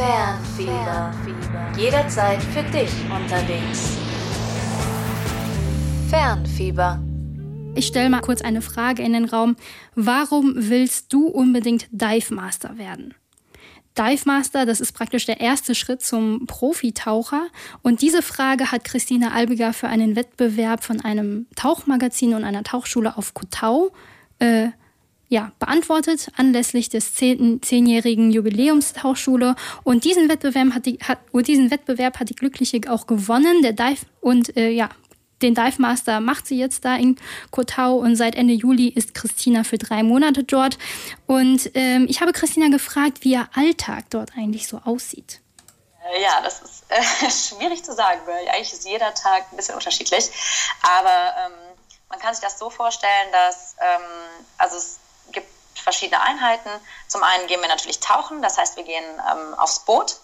Fernfieber. Jederzeit für dich unterwegs. Fernfieber. Ich stelle mal kurz eine Frage in den Raum. Warum willst du unbedingt Dive Master werden? Dive Master, das ist praktisch der erste Schritt zum Profitaucher. Und diese Frage hat Christina Albiger für einen Wettbewerb von einem Tauchmagazin und einer Tauchschule auf Kotau äh, ja, beantwortet anlässlich des zehnjährigen Jubiläums der Tauchschule. Und diesen Wettbewerb hat die, hat, diesen Wettbewerb hat die Glückliche auch gewonnen, der Dive und äh, ja, den Dive Master macht sie jetzt da in Kotau und seit Ende Juli ist Christina für drei Monate dort. Und ähm, ich habe Christina gefragt, wie ihr Alltag dort eigentlich so aussieht. Äh, ja, das ist äh, schwierig zu sagen, weil eigentlich ist jeder Tag ein bisschen unterschiedlich. Aber ähm, man kann sich das so vorstellen, dass ähm, also es gibt verschiedene Einheiten. Zum einen gehen wir natürlich tauchen, das heißt, wir gehen ähm, aufs Boot.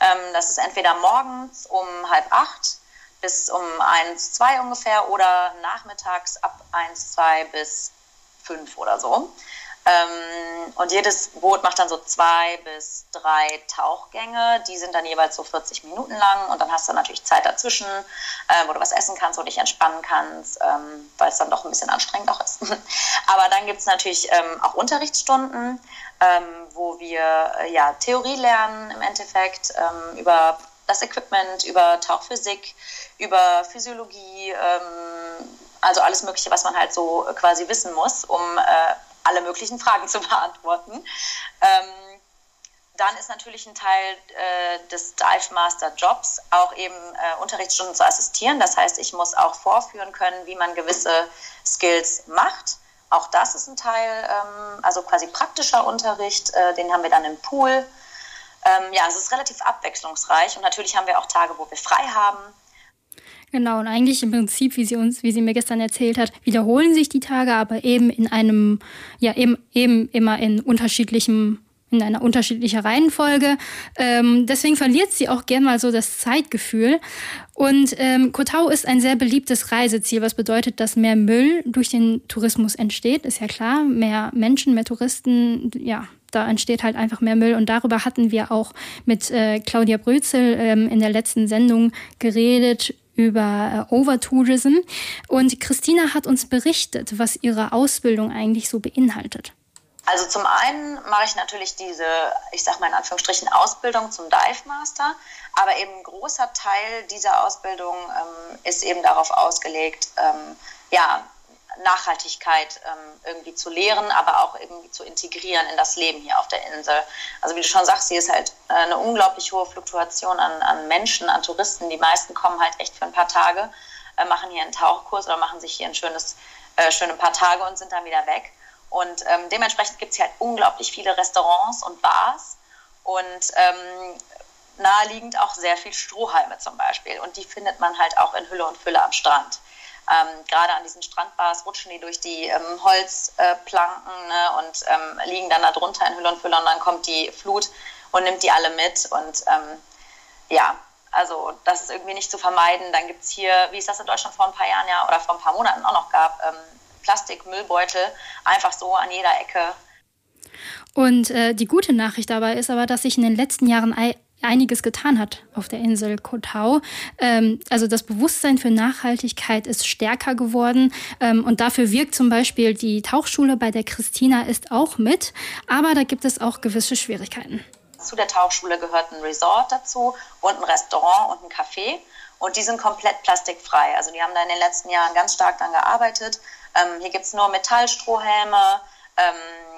Ähm, das ist entweder morgens um halb acht bis um 1, 2 ungefähr oder nachmittags ab 1, 2 bis 5 oder so. Ähm, und jedes Boot macht dann so zwei bis drei Tauchgänge. Die sind dann jeweils so 40 Minuten lang. Und dann hast du natürlich Zeit dazwischen, äh, wo du was essen kannst, wo du dich entspannen kannst, ähm, weil es dann doch ein bisschen anstrengend auch ist. Aber dann gibt es natürlich ähm, auch Unterrichtsstunden, ähm, wo wir äh, ja, Theorie lernen im Endeffekt ähm, über das Equipment, über Tauchphysik, über Physiologie, ähm, also alles Mögliche, was man halt so quasi wissen muss, um äh, alle möglichen Fragen zu beantworten. Ähm, dann ist natürlich ein Teil äh, des Dive Master Jobs auch eben äh, Unterrichtsstunden zu assistieren. Das heißt, ich muss auch vorführen können, wie man gewisse Skills macht. Auch das ist ein Teil, ähm, also quasi praktischer Unterricht, äh, den haben wir dann im Pool. Ähm, ja, es ist relativ abwechslungsreich und natürlich haben wir auch Tage, wo wir frei haben. Genau, und eigentlich im Prinzip, wie sie uns, wie sie mir gestern erzählt hat, wiederholen sich die Tage, aber eben in einem, ja, eben, eben immer in unterschiedlichem in einer unterschiedlichen Reihenfolge. Ähm, deswegen verliert sie auch gern mal so das Zeitgefühl. Und ähm, Kotau ist ein sehr beliebtes Reiseziel, was bedeutet, dass mehr Müll durch den Tourismus entsteht. Ist ja klar, mehr Menschen, mehr Touristen, ja, da entsteht halt einfach mehr Müll. Und darüber hatten wir auch mit äh, Claudia Brözel ähm, in der letzten Sendung geredet über äh, Overtourism. Und Christina hat uns berichtet, was ihre Ausbildung eigentlich so beinhaltet. Also zum einen mache ich natürlich diese, ich sage mal in Anführungsstrichen, Ausbildung zum Dive Master, aber eben ein großer Teil dieser Ausbildung ähm, ist eben darauf ausgelegt, ähm, ja, Nachhaltigkeit ähm, irgendwie zu lehren, aber auch irgendwie zu integrieren in das Leben hier auf der Insel. Also wie du schon sagst, hier ist halt äh, eine unglaublich hohe Fluktuation an, an Menschen, an Touristen. Die meisten kommen halt echt für ein paar Tage, äh, machen hier einen Tauchkurs oder machen sich hier ein schönes, äh, schöne paar Tage und sind dann wieder weg. Und ähm, dementsprechend gibt es hier halt unglaublich viele Restaurants und Bars und ähm, naheliegend auch sehr viel Strohhalme zum Beispiel. Und die findet man halt auch in Hülle und Fülle am Strand. Ähm, Gerade an diesen Strandbars rutschen die durch die ähm, Holzplanken äh, ne, und ähm, liegen dann da drunter in Hülle und Fülle und dann kommt die Flut und nimmt die alle mit. Und ähm, ja, also das ist irgendwie nicht zu vermeiden. Dann gibt es hier, wie es das in Deutschland vor ein paar Jahren ja oder vor ein paar Monaten auch noch gab, ähm, Plastikmüllbeutel einfach so an jeder Ecke. Und äh, die gute Nachricht dabei ist aber, dass sich in den letzten Jahren einiges getan hat auf der Insel Kotau. Ähm, also das Bewusstsein für Nachhaltigkeit ist stärker geworden ähm, und dafür wirkt zum Beispiel die Tauchschule bei der Christina ist auch mit, aber da gibt es auch gewisse Schwierigkeiten. Zu der Tauchschule gehört ein Resort dazu und ein Restaurant und ein Café und die sind komplett plastikfrei. Also die haben da in den letzten Jahren ganz stark daran gearbeitet. Ähm, hier gibt es nur Metallstrohhelme, ähm,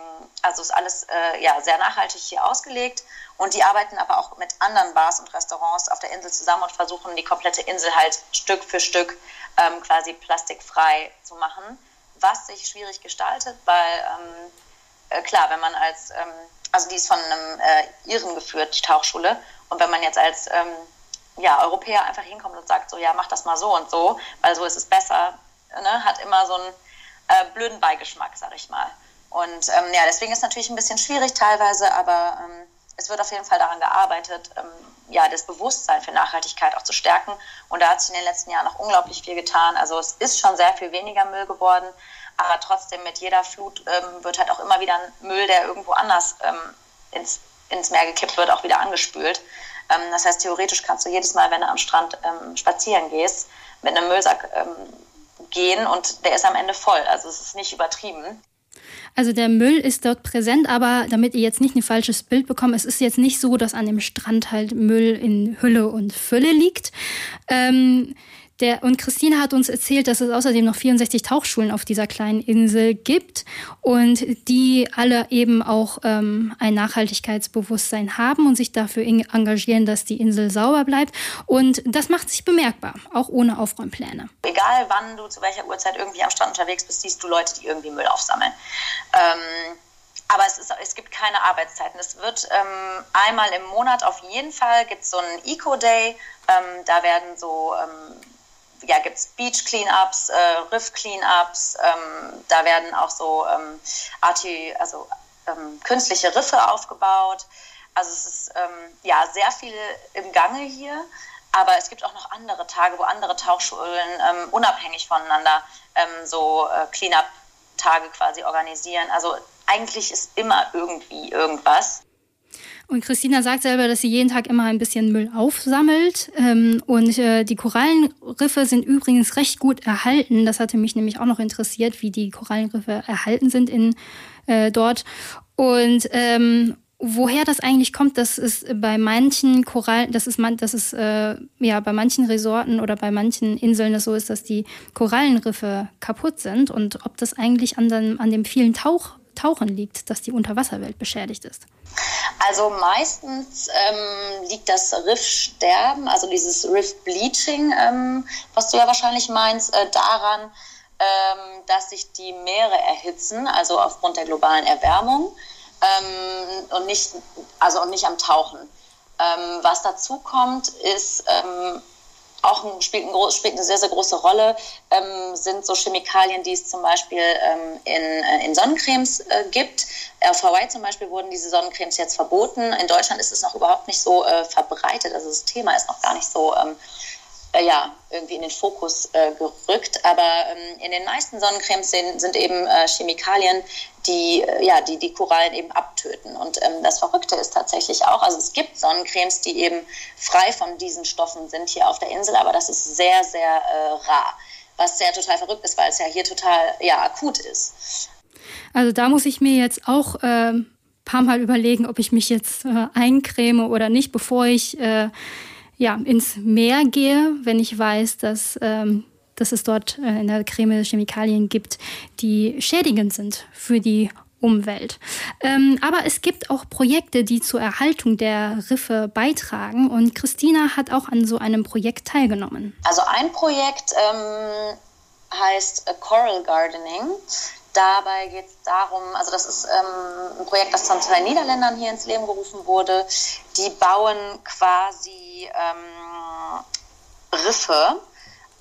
also ist alles äh, ja, sehr nachhaltig hier ausgelegt. Und die arbeiten aber auch mit anderen Bars und Restaurants auf der Insel zusammen und versuchen die komplette Insel halt Stück für Stück ähm, quasi plastikfrei zu machen, was sich schwierig gestaltet, weil ähm, äh, klar, wenn man als, ähm, also die ist von einem äh, Iren geführt, die Tauchschule, und wenn man jetzt als ähm, ja, Europäer einfach hinkommt und sagt so, ja, mach das mal so und so, weil so ist es besser, ne, hat immer so einen äh, blöden Beigeschmack, sag ich mal. Und ähm, ja, deswegen ist es natürlich ein bisschen schwierig teilweise, aber ähm, es wird auf jeden Fall daran gearbeitet, ähm, ja, das Bewusstsein für Nachhaltigkeit auch zu stärken. Und da hat sich in den letzten Jahren noch unglaublich viel getan. Also es ist schon sehr viel weniger Müll geworden, aber trotzdem mit jeder Flut ähm, wird halt auch immer wieder Müll, der irgendwo anders ähm, ins, ins Meer gekippt wird, auch wieder angespült. Das heißt, theoretisch kannst du jedes Mal, wenn du am Strand ähm, spazieren gehst, mit einem Müllsack ähm, gehen und der ist am Ende voll. Also es ist nicht übertrieben. Also der Müll ist dort präsent, aber damit ihr jetzt nicht ein falsches Bild bekommt, es ist jetzt nicht so, dass an dem Strand halt Müll in Hülle und Fülle liegt. Ähm, der, und Christine hat uns erzählt, dass es außerdem noch 64 Tauchschulen auf dieser kleinen Insel gibt und die alle eben auch ähm, ein Nachhaltigkeitsbewusstsein haben und sich dafür engagieren, dass die Insel sauber bleibt. Und das macht sich bemerkbar, auch ohne Aufräumpläne. Egal wann du zu welcher Uhrzeit irgendwie am Strand unterwegs bist, siehst du Leute, die irgendwie Müll aufsammeln. Ähm aber es, ist, es gibt keine Arbeitszeiten. Es wird ähm, einmal im Monat auf jeden Fall gibt so einen Eco-Day. Ähm, da werden so ähm, ja, gibt es Beach Cleanups, äh, Riff Cleanups, ähm, da werden auch so ähm, Arti, also ähm, künstliche Riffe aufgebaut. Also es ist ähm, ja sehr viel im Gange hier, aber es gibt auch noch andere Tage, wo andere Tauchschulen ähm, unabhängig voneinander ähm, so äh, Cleanup-Tage quasi organisieren. Also eigentlich ist immer irgendwie irgendwas. Und Christina sagt selber, dass sie jeden Tag immer ein bisschen Müll aufsammelt. Ähm, und äh, die Korallenriffe sind übrigens recht gut erhalten. Das hatte mich nämlich auch noch interessiert, wie die Korallenriffe erhalten sind in äh, dort. Und ähm, woher das eigentlich kommt, dass es bei manchen Korallen, das ist man, das ist äh, ja bei manchen Resorten oder bei manchen Inseln das so ist, dass die Korallenriffe kaputt sind und ob das eigentlich an, den, an dem vielen Tauch Tauchen liegt, dass die Unterwasserwelt beschädigt ist? Also meistens ähm, liegt das Riffsterben, also dieses Riff-Bleaching, ähm, was du ja wahrscheinlich meinst, äh, daran, ähm, dass sich die Meere erhitzen, also aufgrund der globalen Erwärmung ähm, und, nicht, also und nicht am Tauchen. Ähm, was dazu kommt, ist ähm, auch ein, spielt, ein, spielt, eine sehr, sehr große Rolle, ähm, sind so Chemikalien, die es zum Beispiel ähm, in, äh, in Sonnencremes äh, gibt. Auf Hawaii zum Beispiel wurden diese Sonnencremes jetzt verboten. In Deutschland ist es noch überhaupt nicht so äh, verbreitet. Also das Thema ist noch gar nicht so ähm, äh, ja, irgendwie in den Fokus äh, gerückt. Aber ähm, in den meisten Sonnencremes sind, sind eben äh, Chemikalien, die, äh, ja, die die Korallen eben abtöten. Und ähm, das Verrückte ist tatsächlich auch, also es gibt Sonnencremes, die eben frei von diesen Stoffen sind hier auf der Insel, aber das ist sehr, sehr äh, rar. Was ja total verrückt ist, weil es ja hier total ja, akut ist. Also da muss ich mir jetzt auch ähm paar Mal überlegen, ob ich mich jetzt äh, eincreme oder nicht, bevor ich äh, ja, ins Meer gehe, wenn ich weiß, dass, ähm, dass es dort äh, in der Creme Chemikalien gibt, die schädigend sind für die Umwelt. Ähm, aber es gibt auch Projekte, die zur Erhaltung der Riffe beitragen und Christina hat auch an so einem Projekt teilgenommen. Also ein Projekt ähm, heißt Coral Gardening. Dabei geht es darum, also das ist ähm, ein Projekt, das von zwei Niederländern hier ins Leben gerufen wurde. Die bauen quasi ähm, Riffe,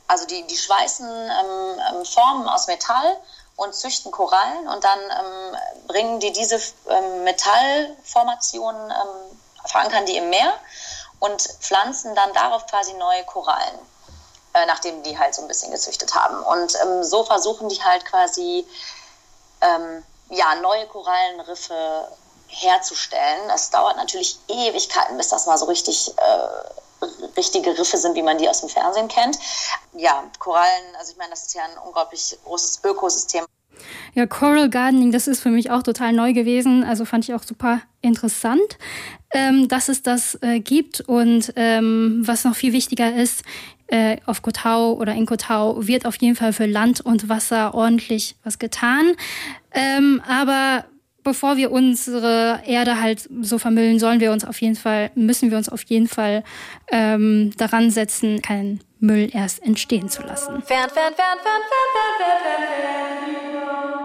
also die, die schweißen ähm, ähm Formen aus Metall und züchten Korallen und dann ähm, bringen die diese ähm, Metallformationen, verankern die im Meer und pflanzen dann darauf quasi neue Korallen äh, nachdem die halt so ein bisschen gezüchtet haben. Und ähm, so versuchen die halt quasi ähm, ja, neue Korallenriffe herzustellen. Es dauert natürlich Ewigkeiten, bis das mal so richtig äh, richtige Riffe sind, wie man die aus dem Fernsehen kennt. Ja, Korallen, also ich meine, das ist ja ein unglaublich großes Ökosystem. Ja, Coral Gardening, das ist für mich auch total neu gewesen. Also fand ich auch super interessant, ähm, dass es das äh, gibt. Und ähm, was noch viel wichtiger ist, äh, auf Kotau oder in Kotau wird auf jeden Fall für Land und Wasser ordentlich was getan. Ähm, aber bevor wir unsere Erde halt so vermüllen, sollen wir uns auf jeden Fall, müssen wir uns auf jeden Fall ähm, daran setzen, keinen Müll erst entstehen zu lassen. Fern, fern, fern, fern, fern, fern, fern, fern.